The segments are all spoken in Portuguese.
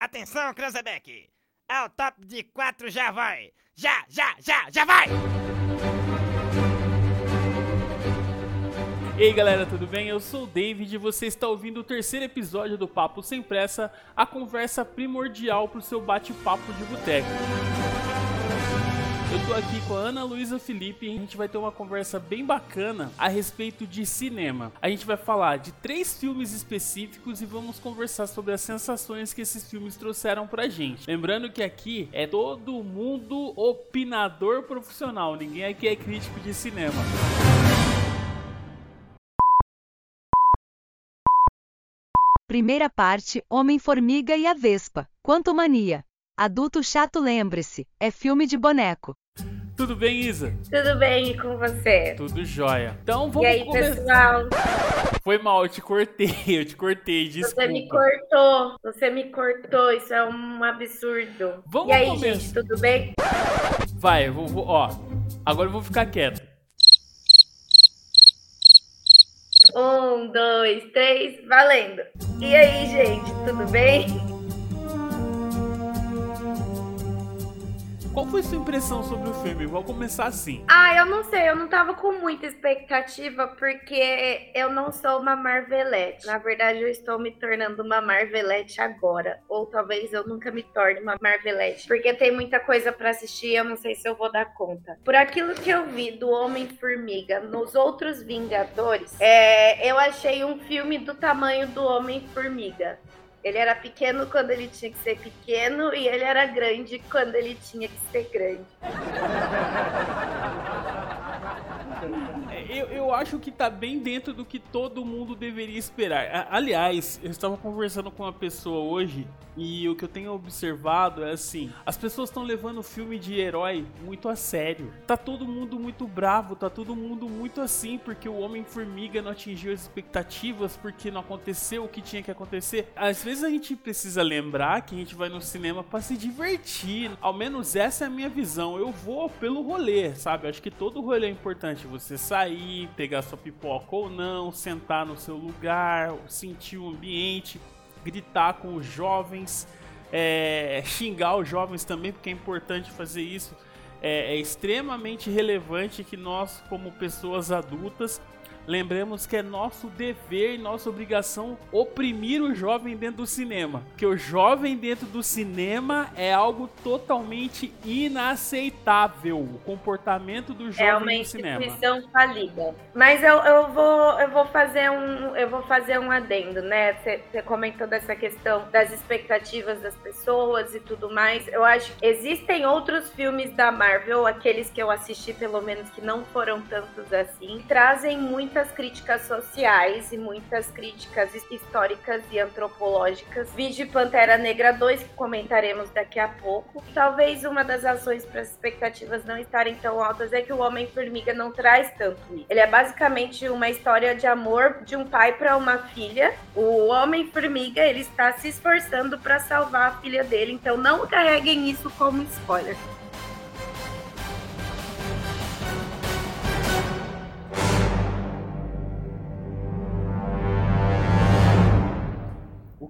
Atenção, Cranzebeck! Ao top de quatro já vai! Já, já, já, já vai! E aí galera, tudo bem? Eu sou o David e você está ouvindo o terceiro episódio do Papo Sem Pressa, a conversa primordial para o seu bate-papo de boteco. Eu tô aqui com a Ana Luísa Felipe e a gente vai ter uma conversa bem bacana a respeito de cinema. A gente vai falar de três filmes específicos e vamos conversar sobre as sensações que esses filmes trouxeram pra gente. Lembrando que aqui é todo mundo opinador profissional, ninguém aqui é crítico de cinema. Primeira parte: Homem-Formiga e a Vespa. Quanto mania. Adulto chato, lembre-se, é filme de boneco. Tudo bem, Isa? Tudo bem e com você? Tudo jóia. Então vamos E aí, começar. pessoal? Foi mal, eu te cortei, eu te cortei, desculpa. Você me cortou. Você me cortou. Isso é um absurdo. Vamos e aí, começar. gente, tudo bem? Vai, eu vou, vou- ó. Agora eu vou ficar quieto. Um, dois, três, valendo. E aí, gente, tudo bem? Qual foi sua impressão sobre o filme? Vou começar assim. Ah, eu não sei, eu não tava com muita expectativa porque eu não sou uma Marvelette. Na verdade, eu estou me tornando uma Marvelette agora. Ou talvez eu nunca me torne uma Marvelette. Porque tem muita coisa pra assistir eu não sei se eu vou dar conta. Por aquilo que eu vi do Homem-Formiga nos outros Vingadores, é, eu achei um filme do tamanho do Homem-Formiga. Ele era pequeno quando ele tinha que ser pequeno e ele era grande quando ele tinha que ser grande. Eu, eu acho que tá bem dentro do que todo mundo deveria esperar. Aliás, eu estava conversando com uma pessoa hoje e o que eu tenho observado é assim: as pessoas estão levando o filme de herói muito a sério. Tá todo mundo muito bravo, tá todo mundo muito assim, porque o Homem-Formiga não atingiu as expectativas, porque não aconteceu o que tinha que acontecer. Às vezes a gente precisa lembrar que a gente vai no cinema para se divertir. Ao menos essa é a minha visão. Eu vou pelo rolê, sabe? Acho que todo rolê é importante. Você sair, pegar sua pipoca ou não, sentar no seu lugar, sentir o ambiente, gritar com os jovens, é, xingar os jovens também, porque é importante fazer isso. É, é extremamente relevante que nós, como pessoas adultas, lembremos que é nosso dever e nossa obrigação oprimir o jovem dentro do cinema. Porque o jovem dentro do cinema é algo totalmente inaceitável. O comportamento do É jovem uma no cinema. falida. Mas eu, eu, vou, eu vou fazer um eu vou fazer um adendo, né? Você comentou dessa questão das expectativas das pessoas e tudo mais. Eu acho que existem outros filmes da Marvel, aqueles que eu assisti pelo menos que não foram tantos assim, trazem muitas críticas sociais e muitas críticas históricas e antropológicas. Vide Pantera Negra 2, que comentaremos daqui a pouco. Talvez uma das ações para as expectativas não estarem tão altas é que o Homem-Formiga não traz tanto isso. Ele é basicamente uma história de amor de um pai para uma filha. O Homem-Formiga, ele está se esforçando para salvar a filha dele, então não carreguem isso como spoiler.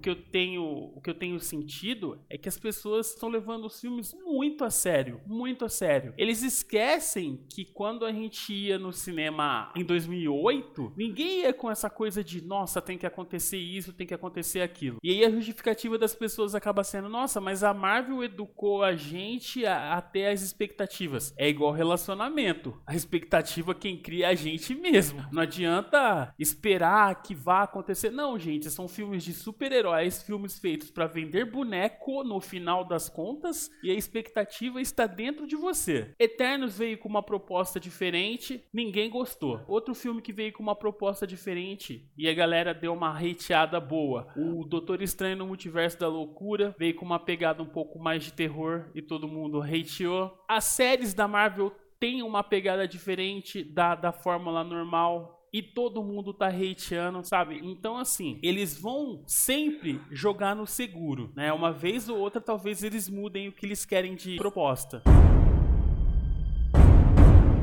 Que eu tenho, o que eu tenho sentido é que as pessoas estão levando os filmes muito a sério, muito a sério. Eles esquecem que quando a gente ia no cinema em 2008, ninguém ia com essa coisa de, nossa, tem que acontecer isso, tem que acontecer aquilo. E aí a justificativa das pessoas acaba sendo, nossa, mas a Marvel educou a gente a, a ter as expectativas. É igual relacionamento. A expectativa quem cria é a gente mesmo. Não adianta esperar que vá acontecer. Não, gente, são filmes de super-heróis, filmes feitos pra vender boneco no final das contas, e a expectativa está dentro de você. Eternos veio com uma proposta diferente, ninguém gostou. Outro filme que veio com uma proposta diferente e a galera deu uma hateada boa. O Doutor Estranho no Multiverso da Loucura veio com uma pegada um pouco mais de terror e todo mundo hateou. As séries da Marvel têm uma pegada diferente da, da fórmula normal e todo mundo tá hateando, sabe? Então, assim, eles vão sempre jogar no seguro, né? Uma vez ou outra, talvez eles mudem o que eles querem de proposta.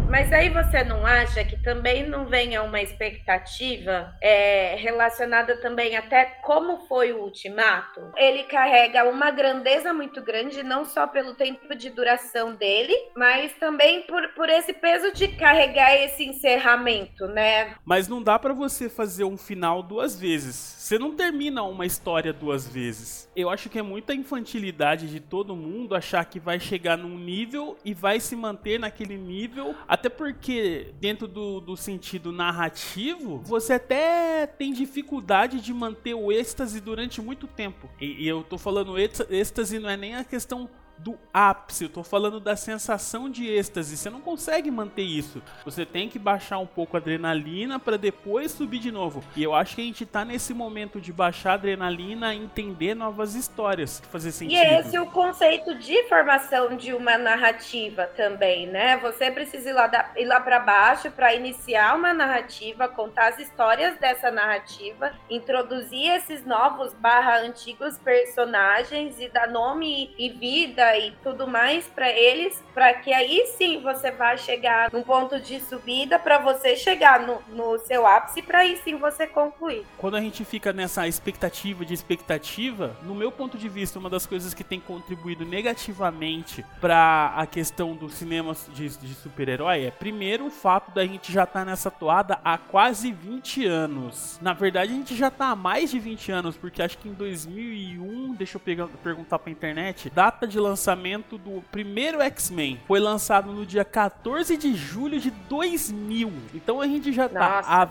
Mas aí você não acha que também não venha uma expectativa é, relacionada também até como foi o ultimato? Ele carrega uma grandeza muito grande, não só pelo tempo de duração dele, mas também por, por esse peso de carregar esse encerramento, né? Mas não dá para você fazer um final duas vezes. Você não termina uma história duas vezes. Eu acho que é muita infantilidade de todo mundo achar que vai chegar num nível e vai se manter naquele nível. Até porque, dentro do, do sentido narrativo, você até tem dificuldade de manter o êxtase durante muito tempo. E, e eu tô falando êxtase não é nem a questão do ápice, eu tô falando da sensação de êxtase. Você não consegue manter isso. Você tem que baixar um pouco a adrenalina para depois subir de novo. E eu acho que a gente tá nesse momento de baixar a adrenalina, entender novas histórias, fazer sentido. E esse é o conceito de formação de uma narrativa também, né? Você precisa ir lá, da, ir lá para baixo para iniciar uma narrativa, contar as histórias dessa narrativa, introduzir esses novos barra antigos personagens e dar nome e vida e tudo mais para eles, para que aí sim você vá chegar num ponto de subida para você chegar no, no seu ápice para aí sim você concluir. Quando a gente fica nessa expectativa de expectativa, no meu ponto de vista, uma das coisas que tem contribuído negativamente para a questão do cinema de, de super-herói é primeiro o fato da gente já estar tá nessa toada há quase 20 anos. Na verdade, a gente já tá há mais de 20 anos, porque acho que em 2001, deixa eu pegar, perguntar pra internet, data de lançamento lançamento do primeiro X-Men foi lançado no dia 14 de julho de 2000. Então a gente já tá Nossa. há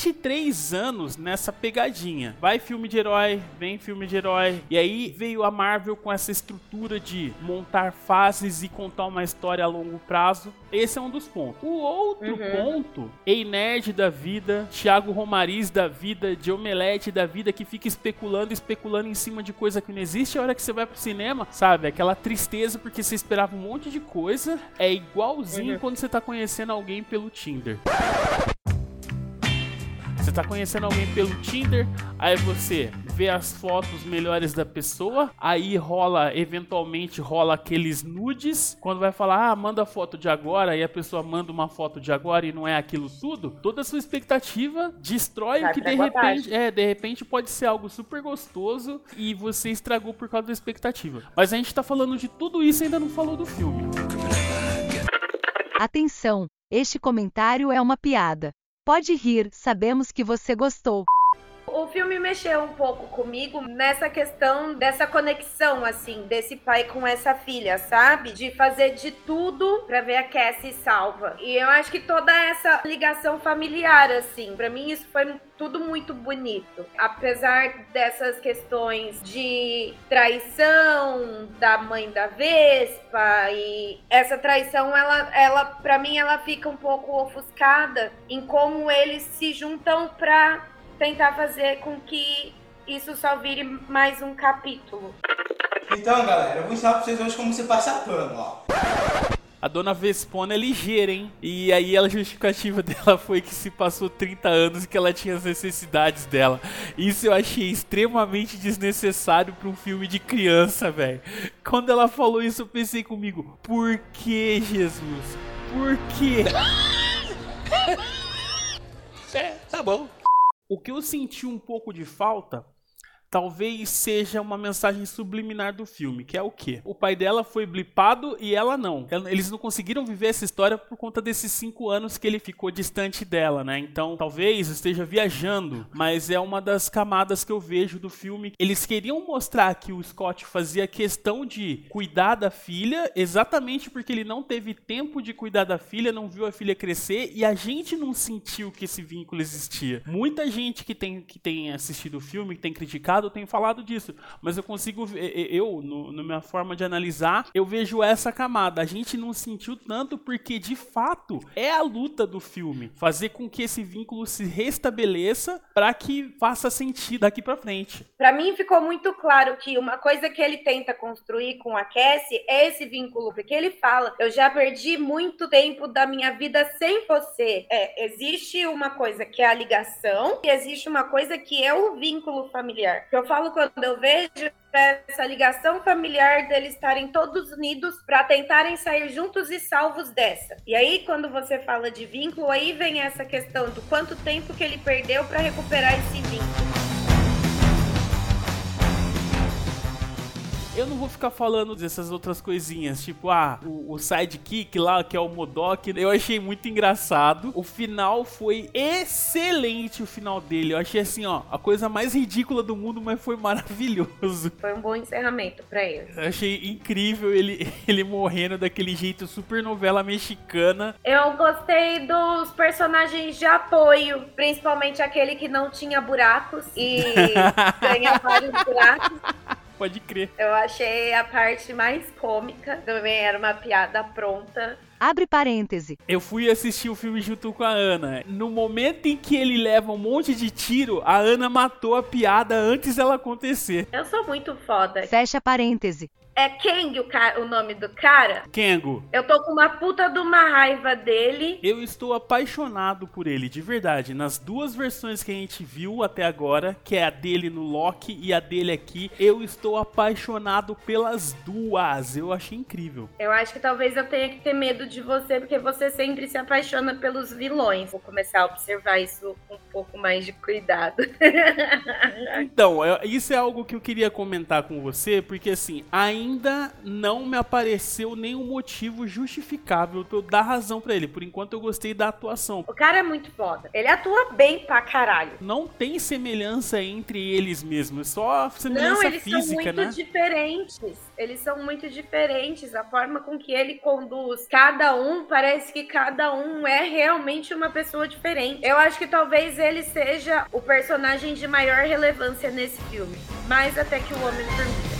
23 anos nessa pegadinha. Vai filme de herói, vem filme de herói. E aí veio a Marvel com essa estrutura de montar fases e contar uma história a longo prazo. Esse é um dos pontos. O outro uhum. ponto, Ei Nerd da vida, Thiago Romariz da vida, de Omelete da vida, que fica especulando, especulando em cima de coisa que não existe. A hora que você vai pro cinema, sabe? Aquela tristeza porque você esperava um monte de coisa. É igualzinho uhum. quando você tá conhecendo alguém pelo Tinder. Você tá conhecendo alguém pelo Tinder, aí você vê as fotos melhores da pessoa, aí rola, eventualmente rola aqueles nudes, quando vai falar, ah, manda foto de agora, e a pessoa manda uma foto de agora e não é aquilo tudo, toda a sua expectativa destrói vai o que de repente, é, de repente pode ser algo super gostoso e você estragou por causa da expectativa. Mas a gente tá falando de tudo isso e ainda não falou do filme. Atenção, este comentário é uma piada. Pode rir, sabemos que você gostou. O filme mexeu um pouco comigo nessa questão dessa conexão, assim, desse pai com essa filha, sabe? De fazer de tudo pra ver a Cassie salva. E eu acho que toda essa ligação familiar, assim, para mim isso foi tudo muito bonito. Apesar dessas questões de traição da mãe da Vespa e essa traição, ela, ela para mim, ela fica um pouco ofuscada em como eles se juntam pra tentar fazer com que isso só vire mais um capítulo. Então, galera, eu vou ensinar pra vocês hoje como você passa pano, ó. A dona Vespona é ligeira, hein? E aí a justificativa dela foi que se passou 30 anos e que ela tinha as necessidades dela. Isso eu achei extremamente desnecessário para um filme de criança, velho. Quando ela falou isso, eu pensei comigo: por que, Jesus? Por que? é, tá bom. O que eu senti um pouco de falta talvez seja uma mensagem subliminar do filme, que é o quê? O pai dela foi blipado e ela não. Eles não conseguiram viver essa história por conta desses cinco anos que ele ficou distante dela, né? Então, talvez esteja viajando, mas é uma das camadas que eu vejo do filme. Eles queriam mostrar que o Scott fazia questão de cuidar da filha, exatamente porque ele não teve tempo de cuidar da filha, não viu a filha crescer e a gente não sentiu que esse vínculo existia. Muita gente que tem, que tem assistido o filme, que tem criticado, eu tenho falado disso, mas eu consigo, eu, no, na minha forma de analisar, eu vejo essa camada. A gente não sentiu tanto porque, de fato, é a luta do filme. Fazer com que esse vínculo se restabeleça para que faça sentido daqui para frente. Para mim ficou muito claro que uma coisa que ele tenta construir com a Cassie é esse vínculo, porque ele fala: Eu já perdi muito tempo da minha vida sem você. É, existe uma coisa que é a ligação e existe uma coisa que é o vínculo familiar. Eu falo quando eu vejo essa ligação familiar deles estarem todos unidos para tentarem sair juntos e salvos dessa. E aí, quando você fala de vínculo, aí vem essa questão do quanto tempo que ele perdeu para recuperar esse vínculo. Eu não vou ficar falando dessas outras coisinhas, tipo, ah, o, o sidekick lá, que é o Modok, eu achei muito engraçado. O final foi excelente, o final dele. Eu achei assim, ó, a coisa mais ridícula do mundo, mas foi maravilhoso. Foi um bom encerramento para ele. Eu achei incrível ele, ele morrendo daquele jeito super novela mexicana. Eu gostei dos personagens de apoio, principalmente aquele que não tinha buracos e ganha vários buracos. Pode crer. Eu achei a parte mais cômica. Também era uma piada pronta. Abre parêntese. Eu fui assistir o filme junto com a Ana. No momento em que ele leva um monte de tiro, a Ana matou a piada antes dela acontecer. Eu sou muito foda. Fecha parêntese. É Kang o, ca- o nome do cara? Kengo, Eu tô com uma puta de uma raiva dele. eu estou apaixonado por ele, de verdade. Nas duas versões que a gente viu até agora, que é a dele no Loki e a dele aqui, eu estou apaixonado pelas duas. Eu achei incrível. Eu acho que talvez eu tenha que ter medo de você, porque você sempre se apaixona pelos vilões. Vou começar a observar isso com um pouco mais de cuidado. Então, é- isso é algo que eu queria comentar com você, porque assim, ainda não me apareceu nenhum motivo justificável pra eu dar razão pra ele. Por enquanto eu gostei da atuação. o cara é muito foda. Ele atua bem pra caralho. Não tem semelhança entre eles mesmos, só semelhança Não, eles são muito né? diferentes. Eles são muito diferentes. A forma com que ele conduz cada um, parece que cada um é realmente uma pessoa diferente. Eu acho que talvez ele seja o personagem de maior relevância nesse filme. Mais até que o Homem-Formiga.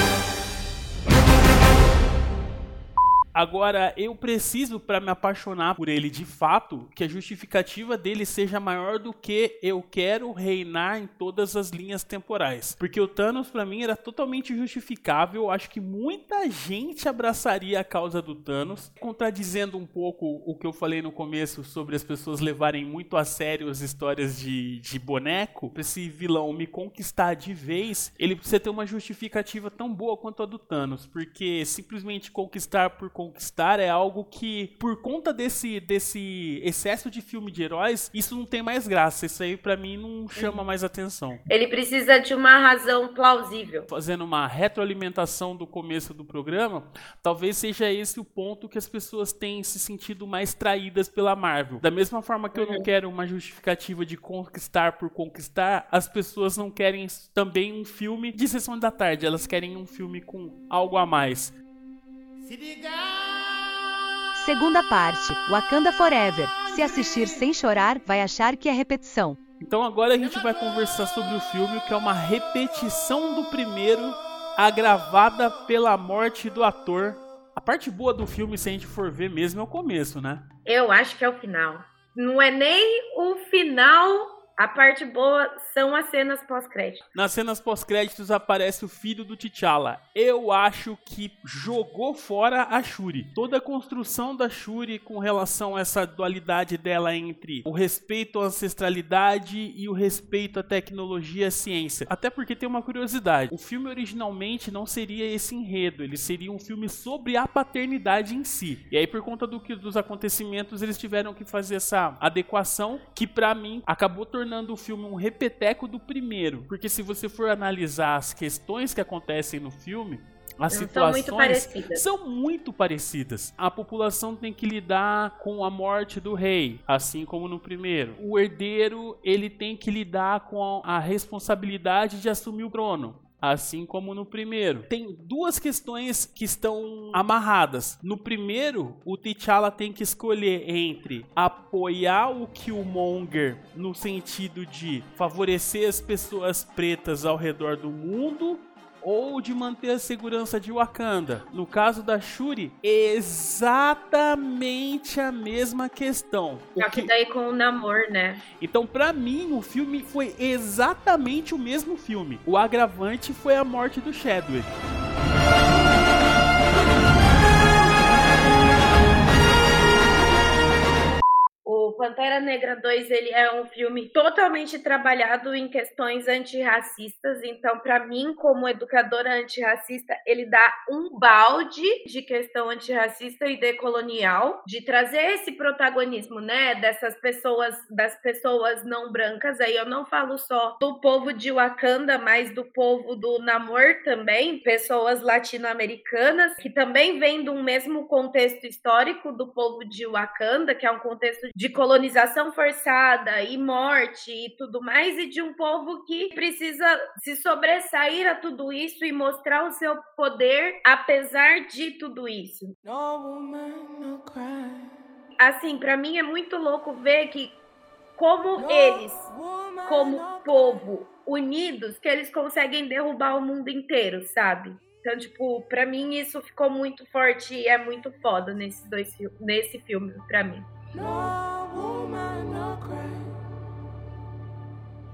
Agora, eu preciso, pra me apaixonar por ele de fato, que a justificativa dele seja maior do que eu quero reinar em todas as linhas temporais. Porque o Thanos, pra mim, era totalmente justificável. Acho que muita gente abraçaria a causa do Thanos, contradizendo um pouco o que eu falei no começo sobre as pessoas levarem muito a sério as histórias de, de boneco. Pra esse vilão me conquistar de vez, ele precisa ter uma justificativa tão boa quanto a do Thanos. Porque simplesmente conquistar por conquistar é algo que, por conta desse, desse excesso de filme de heróis, isso não tem mais graça. Isso aí pra mim não chama mais atenção. Ele precisa de uma razão plausível. Fazendo uma retroalimentação do começo do programa, talvez seja esse o ponto que as pessoas têm se sentido mais traídas pela Marvel. Da mesma forma que eu não quero uma justificativa de conquistar por conquistar, as pessoas não querem também um filme de sessão da tarde, elas querem um filme com algo a mais. Se liga! Segunda parte. Wakanda Forever. Se assistir sem chorar, vai achar que é repetição. Então agora a gente vai conversar sobre o filme, que é uma repetição do primeiro, agravada pela morte do ator. A parte boa do filme, se a gente for ver mesmo, é o começo, né? Eu acho que é o final. Não é nem o final. A parte boa são as cenas pós-crédito. Nas cenas pós-créditos aparece o filho do T'Challa. Eu acho que jogou fora a Shuri. Toda a construção da Shuri com relação a essa dualidade dela entre o respeito à ancestralidade e o respeito à tecnologia e à ciência. Até porque tem uma curiosidade. O filme originalmente não seria esse enredo. Ele seria um filme sobre a paternidade em si. E aí por conta do que dos acontecimentos eles tiveram que fazer essa adequação que pra mim acabou tornando o filme um repeteco do primeiro. Porque se você for analisar as questões que acontecem no filme, as São situações muito parecidas. são muito parecidas. A população tem que lidar com a morte do rei, assim como no primeiro. O herdeiro, ele tem que lidar com a responsabilidade de assumir o trono. Assim como no primeiro. Tem duas questões que estão amarradas. No primeiro, o T'Challa tem que escolher entre apoiar o Killmonger no sentido de favorecer as pessoas pretas ao redor do mundo ou de manter a segurança de Wakanda. No caso da Shuri, exatamente a mesma questão. Só que daí com o namor, né? Então, pra mim, o filme foi exatamente o mesmo filme. O agravante foi a morte do Chadwick. Pantera Negra 2 ele é um filme totalmente trabalhado em questões antirracistas, então para mim como educadora antirracista, ele dá um balde de questão antirracista e decolonial, de trazer esse protagonismo, né, dessas pessoas, das pessoas não brancas. Aí eu não falo só do povo de Wakanda, mas do povo do Namor também, pessoas latino-americanas que também vêm um mesmo contexto histórico do povo de Wakanda, que é um contexto de colonização forçada e morte e tudo mais, e de um povo que precisa se sobressair a tudo isso e mostrar o seu poder apesar de tudo isso. Assim, para mim é muito louco ver que como eles, como povo unidos, que eles conseguem derrubar o mundo inteiro, sabe? Então, tipo, pra mim isso ficou muito forte e é muito foda nesses dois nesse filme, pra mim. No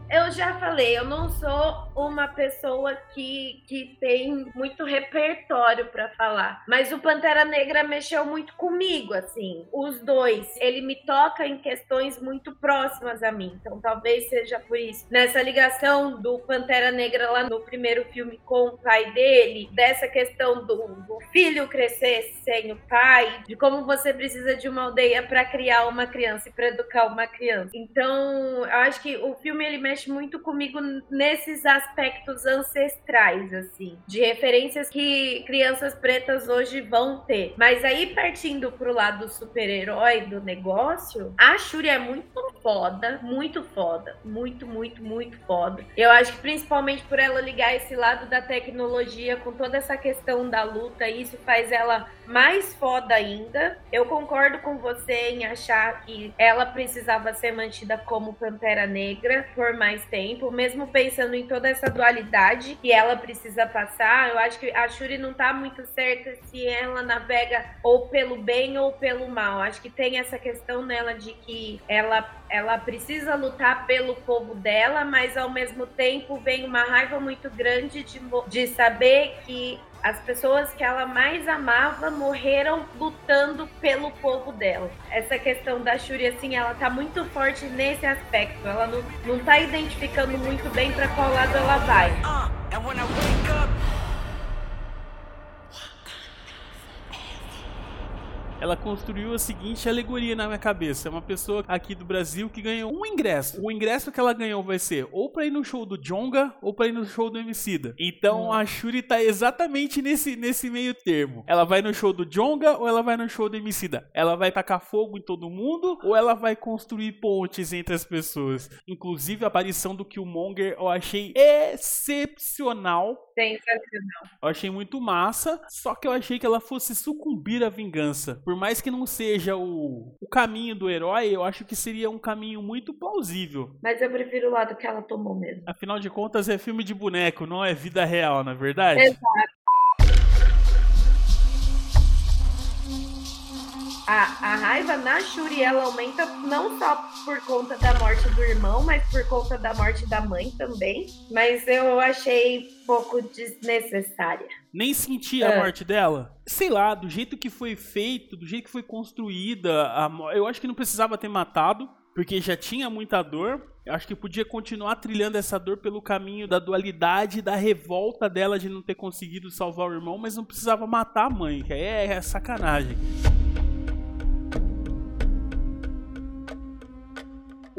eu já falei, eu não sou uma pessoa que, que tem muito repertório para falar, mas o Pantera Negra mexeu muito comigo, assim. Os dois, ele me toca em questões muito próximas a mim, então talvez seja por isso. Nessa ligação do Pantera Negra lá no primeiro filme com o pai dele, dessa questão do, do filho crescer sem o pai, de como você precisa de uma aldeia para criar uma criança e para educar uma criança. Então, eu acho que o filme ele mexe mexe muito comigo nesses aspectos ancestrais, assim, de referências que crianças pretas hoje vão ter. Mas aí, partindo pro lado super-herói do negócio, a Shuri é muito foda, muito foda, muito, muito, muito foda. Eu acho que principalmente por ela ligar esse lado da tecnologia com toda essa questão da luta, isso faz ela mais foda ainda. Eu concordo com você em achar que ela precisava ser mantida como Pantera Negra por mais mais tempo, mesmo pensando em toda essa dualidade que ela precisa passar. Eu acho que a Shuri não tá muito certa se ela navega ou pelo bem ou pelo mal. Acho que tem essa questão nela de que ela ela precisa lutar pelo povo dela, mas ao mesmo tempo vem uma raiva muito grande de, de saber que as pessoas que ela mais amava morreram lutando pelo povo dela. Essa questão da Shuri, assim, ela tá muito forte nesse aspecto. Ela não, não tá identificando muito bem para qual lado ela vai. Uh, ela construiu a seguinte alegoria na minha cabeça. É uma pessoa aqui do Brasil que ganhou um ingresso. O ingresso que ela ganhou vai ser ou pra ir no show do Jonga ou pra ir no show do Emicida. Então hum. a Shuri tá exatamente nesse, nesse meio termo. Ela vai no show do Jonga ou ela vai no show do Emicida? Ela vai tacar fogo em todo mundo ou ela vai construir pontes entre as pessoas? Inclusive a aparição do Killmonger eu achei excepcional. Sensacional. Eu achei muito massa, só que eu achei que ela fosse sucumbir à vingança por mais que não seja o, o caminho do herói, eu acho que seria um caminho muito plausível. Mas eu prefiro o lado que ela tomou mesmo. Afinal de contas, é filme de boneco, não é vida real, na é verdade? Exato. a, a raiva na Shuri ela aumenta não só por conta da morte do irmão, mas por conta da morte da mãe também. Mas eu achei pouco desnecessária. Nem senti a é. morte dela. Sei lá, do jeito que foi feito, do jeito que foi construída, a, eu acho que não precisava ter matado, porque já tinha muita dor. Eu acho que podia continuar trilhando essa dor pelo caminho da dualidade, da revolta dela de não ter conseguido salvar o irmão, mas não precisava matar a mãe, que é, é sacanagem.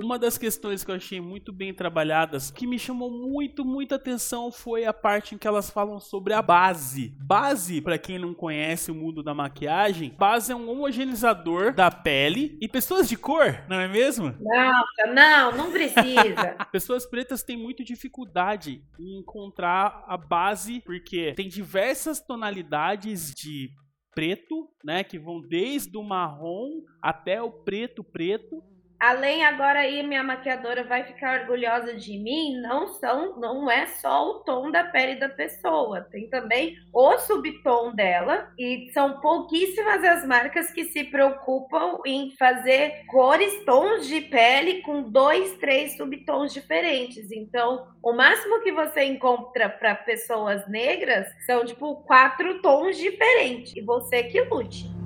Uma das questões que eu achei muito bem trabalhadas, que me chamou muito, muita atenção, foi a parte em que elas falam sobre a base. Base, para quem não conhece o mundo da maquiagem, base é um homogeneizador da pele e pessoas de cor, não é mesmo? Não, não, não precisa. pessoas pretas têm muito dificuldade em encontrar a base, porque tem diversas tonalidades de preto, né, que vão desde o marrom até o preto preto Além agora aí minha maquiadora vai ficar orgulhosa de mim, não são, não é só o tom da pele da pessoa, tem também o subtom dela e são pouquíssimas as marcas que se preocupam em fazer cores, tons de pele com dois, três subtons diferentes. Então, o máximo que você encontra para pessoas negras são tipo quatro tons diferentes e você que lute.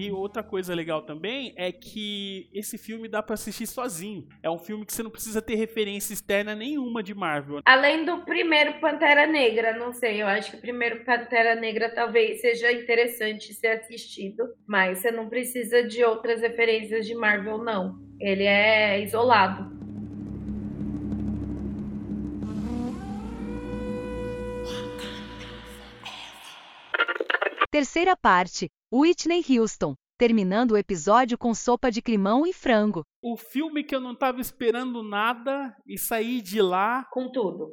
E outra coisa legal também é que esse filme dá para assistir sozinho. É um filme que você não precisa ter referência externa nenhuma de Marvel. Além do primeiro Pantera Negra, não sei, eu acho que o primeiro Pantera Negra talvez seja interessante ser assistido, mas você não precisa de outras referências de Marvel, não. Ele é isolado. Terceira parte, Whitney Houston, terminando o episódio com sopa de climão e frango. O filme que eu não tava esperando nada e saí de lá Com tudo.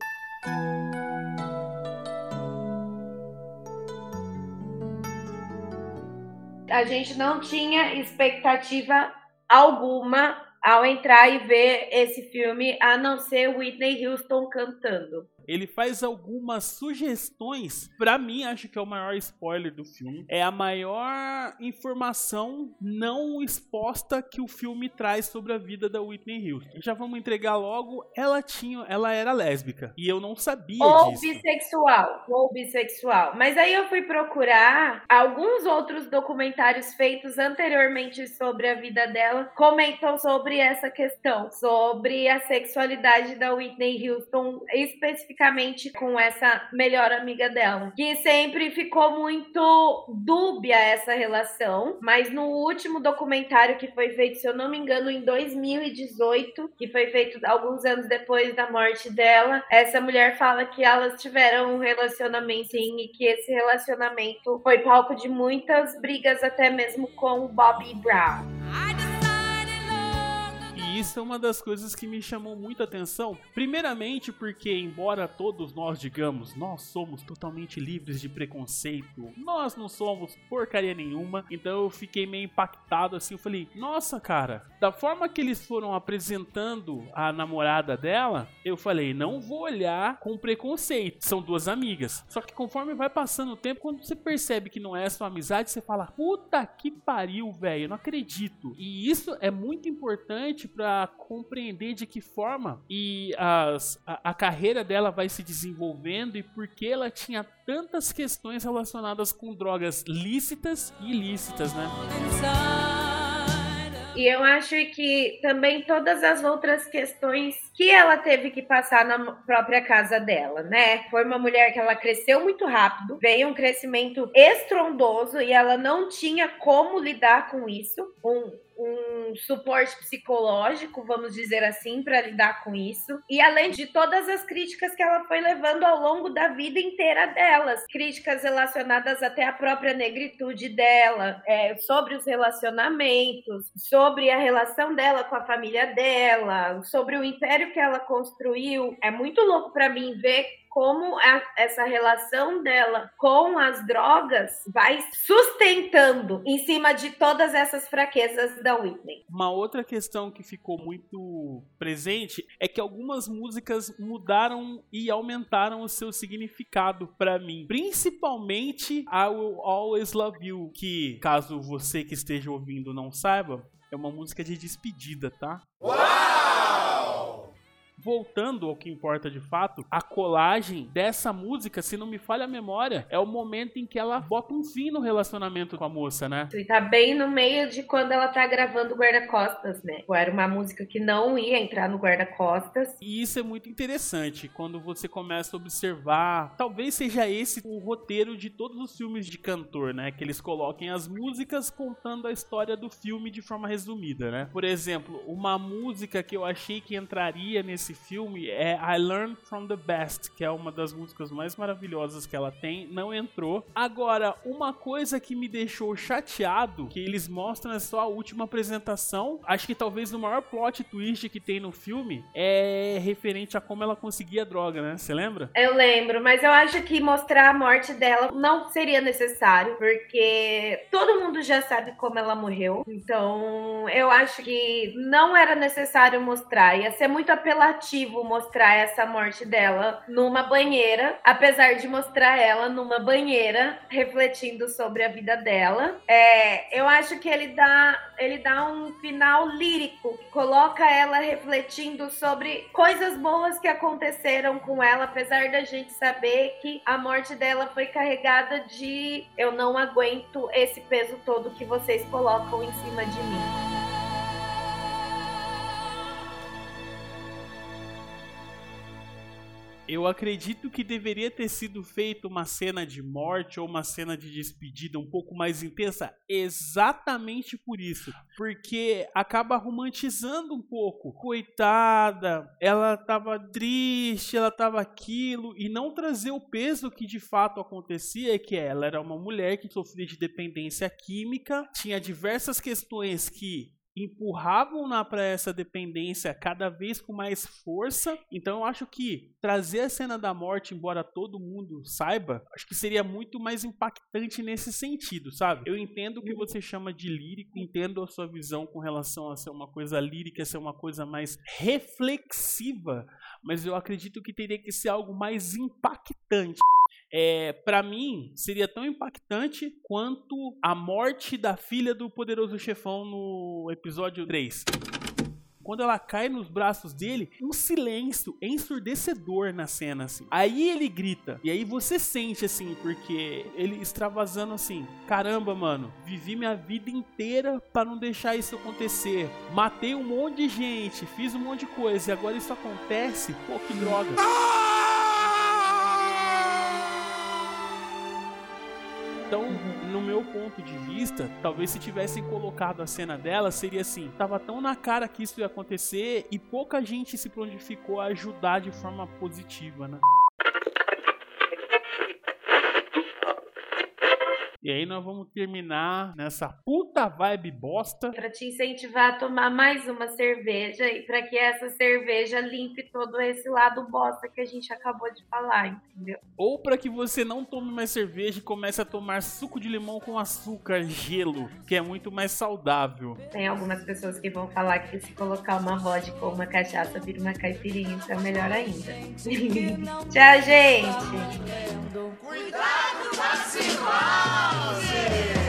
A gente não tinha expectativa alguma ao entrar e ver esse filme, a não ser Whitney Houston cantando. Ele faz algumas sugestões. Pra mim, acho que é o maior spoiler do filme. É a maior informação não exposta que o filme traz sobre a vida da Whitney Houston. Já vamos entregar logo. Ela tinha, ela era lésbica e eu não sabia Ou disso. bissexual, ou bissexual. Mas aí eu fui procurar alguns outros documentários feitos anteriormente sobre a vida dela, comentam sobre essa questão, sobre a sexualidade da Whitney Houston, especificamente com essa melhor amiga dela, que sempre ficou muito dúbia essa relação, mas no último documentário que foi feito, se eu não me engano, em 2018, que foi feito alguns anos depois da morte dela, essa mulher fala que elas tiveram um relacionamento sim e que esse relacionamento foi palco de muitas brigas até mesmo com o Bobby Brown. E isso é uma das coisas que me chamou muita atenção. Primeiramente, porque, embora todos nós digamos, nós somos totalmente livres de preconceito, nós não somos porcaria nenhuma. Então eu fiquei meio impactado assim. Eu falei, nossa, cara, da forma que eles foram apresentando a namorada dela, eu falei, não vou olhar com preconceito. São duas amigas. Só que conforme vai passando o tempo, quando você percebe que não é sua amizade, você fala, puta que pariu, velho, não acredito. E isso é muito importante pra compreender de que forma e as, a, a carreira dela vai se desenvolvendo e por que ela tinha tantas questões relacionadas com drogas lícitas e ilícitas, né? E eu acho que também todas as outras questões que ela teve que passar na própria casa dela, né? Foi uma mulher que ela cresceu muito rápido, veio um crescimento estrondoso e ela não tinha como lidar com isso. Um, um suporte psicológico, vamos dizer assim, para lidar com isso. E além de todas as críticas que ela foi levando ao longo da vida inteira delas, críticas relacionadas até à própria negritude dela, é, sobre os relacionamentos, sobre a relação dela com a família dela, sobre o império que ela construiu. É muito louco para mim ver como a, essa relação dela com as drogas vai sustentando em cima de todas essas fraquezas da Whitney. Uma outra questão que ficou muito presente é que algumas músicas mudaram e aumentaram o seu significado pra mim. Principalmente I Will Always Love You, que caso você que esteja ouvindo não saiba, é uma música de despedida, tá? Voltando ao que importa de fato, a colagem dessa música, se não me falha a memória, é o momento em que ela bota um fim no relacionamento com a moça, né? E tá bem no meio de quando ela tá gravando o Guarda-Costas, né? Era uma música que não ia entrar no Guarda-Costas. E isso é muito interessante quando você começa a observar. Talvez seja esse o roteiro de todos os filmes de cantor, né? Que eles coloquem as músicas contando a história do filme de forma resumida, né? Por exemplo, uma música que eu achei que entraria nesse filme é I Learned from the Best, que é uma das músicas mais maravilhosas que ela tem. Não entrou. Agora, uma coisa que me deixou chateado, que eles mostram é só a última apresentação. Acho que talvez o maior plot twist que tem no filme é referente a como ela conseguia droga, né? Você lembra? Eu lembro, mas eu acho que mostrar a morte dela não seria necessário, porque todo mundo já sabe como ela morreu. Então, eu acho que não era necessário mostrar. Ia ser muito apelativo apelativo mostrar essa morte dela numa banheira, apesar de mostrar ela numa banheira refletindo sobre a vida dela. É, eu acho que ele dá, ele dá um final lírico, coloca ela refletindo sobre coisas boas que aconteceram com ela, apesar da gente saber que a morte dela foi carregada de eu não aguento esse peso todo que vocês colocam em cima de mim. Eu acredito que deveria ter sido feita uma cena de morte ou uma cena de despedida um pouco mais intensa, exatamente por isso, porque acaba romantizando um pouco. Coitada, ela estava triste, ela estava aquilo e não trazer o peso que de fato acontecia, que ela era uma mulher que sofria de dependência química, tinha diversas questões que empurravam-na para essa dependência cada vez com mais força. Então eu acho que trazer a cena da morte, embora todo mundo saiba, acho que seria muito mais impactante nesse sentido, sabe? Eu entendo o que você chama de lírico, entendo a sua visão com relação a ser uma coisa lírica, ser uma coisa mais reflexiva, mas eu acredito que teria que ser algo mais impactante é, para mim, seria tão impactante quanto a morte da filha do poderoso chefão no episódio 3 quando ela cai nos braços dele, um silêncio ensurdecedor na cena, assim. Aí ele grita, e aí você sente, assim, porque ele extravasando assim: caramba, mano, vivi minha vida inteira para não deixar isso acontecer. Matei um monte de gente, fiz um monte de coisa, e agora isso acontece? Pô, que droga. Ah! Então, no meu ponto de vista, talvez se tivessem colocado a cena dela, seria assim: tava tão na cara que isso ia acontecer e pouca gente se prontificou a ajudar de forma positiva, né? E aí nós vamos terminar nessa puta vibe bosta. Pra te incentivar a tomar mais uma cerveja e para que essa cerveja limpe todo esse lado bosta que a gente acabou de falar, entendeu? Ou para que você não tome mais cerveja e comece a tomar suco de limão com açúcar, gelo, que é muito mais saudável. Tem algumas pessoas que vão falar que se colocar uma vodka ou uma cachaça vira uma caipirinha, isso é melhor ainda. Tchau, gente! Cuidado, vacinal! House.